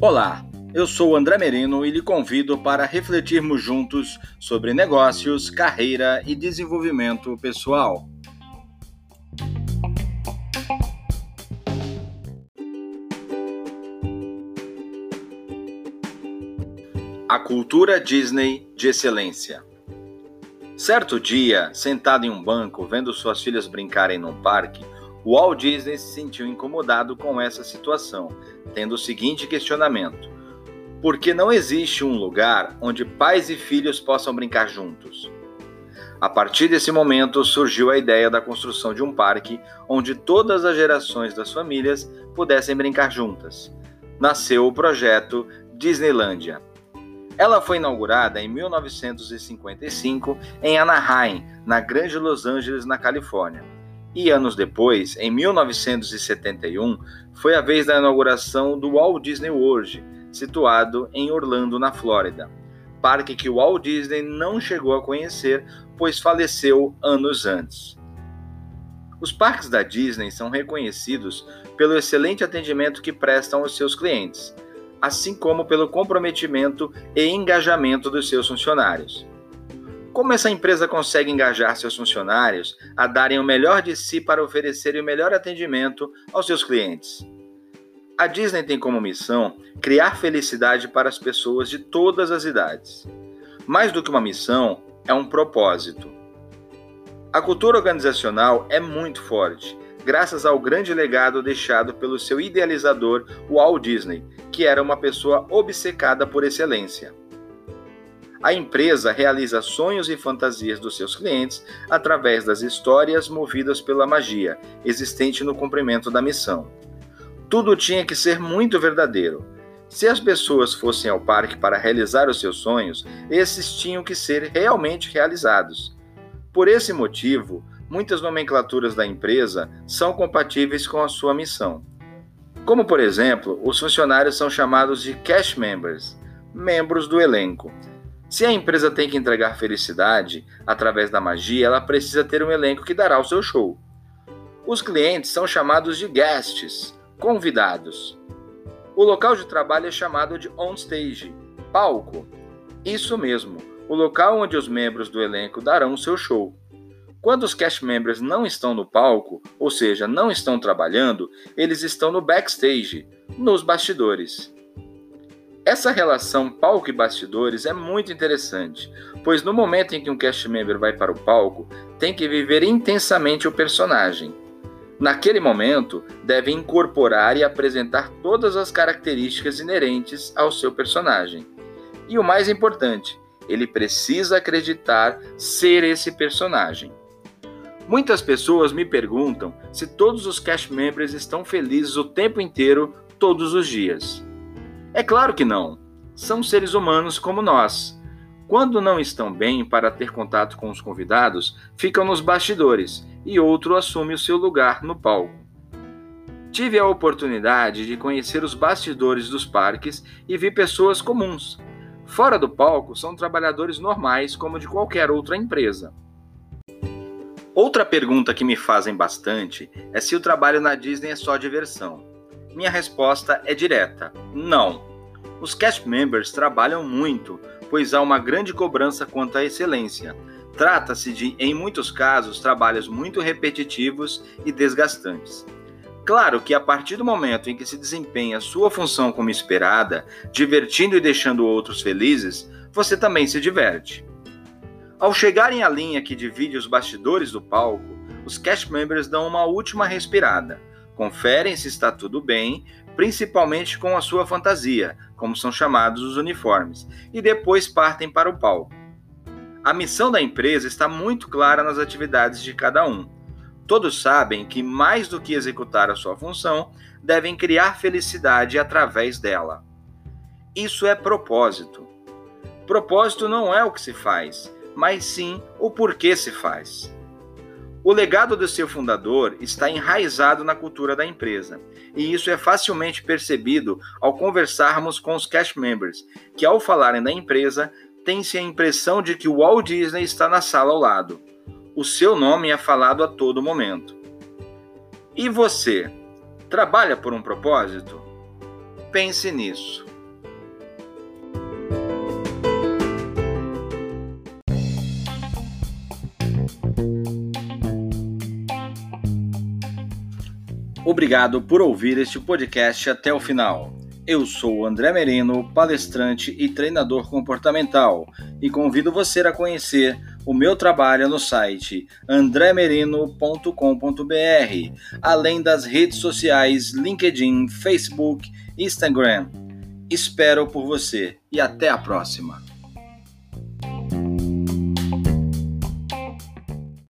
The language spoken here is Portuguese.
Olá, eu sou André Merino e lhe convido para refletirmos juntos sobre negócios, carreira e desenvolvimento pessoal. A cultura Disney de excelência. Certo dia, sentado em um banco, vendo suas filhas brincarem num parque, Walt Disney se sentiu incomodado com essa situação, tendo o seguinte questionamento: Por que não existe um lugar onde pais e filhos possam brincar juntos? A partir desse momento surgiu a ideia da construção de um parque onde todas as gerações das famílias pudessem brincar juntas. Nasceu o projeto Disneylândia. Ela foi inaugurada em 1955 em Anaheim, na Grande Los Angeles, na Califórnia. E anos depois, em 1971, foi a vez da inauguração do Walt Disney World, situado em Orlando, na Flórida. Parque que Walt Disney não chegou a conhecer, pois faleceu anos antes. Os parques da Disney são reconhecidos pelo excelente atendimento que prestam aos seus clientes, assim como pelo comprometimento e engajamento dos seus funcionários. Como essa empresa consegue engajar seus funcionários a darem o melhor de si para oferecerem o melhor atendimento aos seus clientes? A Disney tem como missão criar felicidade para as pessoas de todas as idades. Mais do que uma missão, é um propósito. A cultura organizacional é muito forte, graças ao grande legado deixado pelo seu idealizador, Walt Disney, que era uma pessoa obcecada por excelência. A empresa realiza sonhos e fantasias dos seus clientes através das histórias movidas pela magia existente no cumprimento da missão. Tudo tinha que ser muito verdadeiro. Se as pessoas fossem ao parque para realizar os seus sonhos, esses tinham que ser realmente realizados. Por esse motivo, muitas nomenclaturas da empresa são compatíveis com a sua missão. Como, por exemplo, os funcionários são chamados de cash members, membros do elenco. Se a empresa tem que entregar felicidade através da magia, ela precisa ter um elenco que dará o seu show. Os clientes são chamados de guests, convidados. O local de trabalho é chamado de on-stage, palco. Isso mesmo, o local onde os membros do elenco darão o seu show. Quando os cast members não estão no palco, ou seja, não estão trabalhando, eles estão no backstage, nos bastidores. Essa relação palco e bastidores é muito interessante, pois no momento em que um cast member vai para o palco, tem que viver intensamente o personagem. Naquele momento, deve incorporar e apresentar todas as características inerentes ao seu personagem. E o mais importante, ele precisa acreditar ser esse personagem. Muitas pessoas me perguntam se todos os cast members estão felizes o tempo inteiro, todos os dias. É claro que não. São seres humanos como nós. Quando não estão bem para ter contato com os convidados, ficam nos bastidores e outro assume o seu lugar no palco. Tive a oportunidade de conhecer os bastidores dos parques e vi pessoas comuns. Fora do palco, são trabalhadores normais como de qualquer outra empresa. Outra pergunta que me fazem bastante é se o trabalho na Disney é só diversão. Minha resposta é direta: não. Os cast members trabalham muito, pois há uma grande cobrança quanto à excelência. Trata-se de, em muitos casos, trabalhos muito repetitivos e desgastantes. Claro que a partir do momento em que se desempenha sua função como esperada, divertindo e deixando outros felizes, você também se diverte. Ao chegarem à linha que divide os bastidores do palco, os cast members dão uma última respirada Conferem se está tudo bem, principalmente com a sua fantasia, como são chamados os uniformes, e depois partem para o palco. A missão da empresa está muito clara nas atividades de cada um. Todos sabem que, mais do que executar a sua função, devem criar felicidade através dela. Isso é propósito. Propósito não é o que se faz, mas sim o porquê se faz. O legado do seu fundador está enraizado na cultura da empresa, e isso é facilmente percebido ao conversarmos com os cast members, que ao falarem da empresa, tem-se a impressão de que o Walt Disney está na sala ao lado. O seu nome é falado a todo momento. E você, Trabalha por um propósito? Pense nisso. Obrigado por ouvir este podcast até o final. Eu sou André Merino, palestrante e treinador comportamental, e convido você a conhecer o meu trabalho no site andremerino.com.br, além das redes sociais LinkedIn, Facebook, Instagram. Espero por você e até a próxima.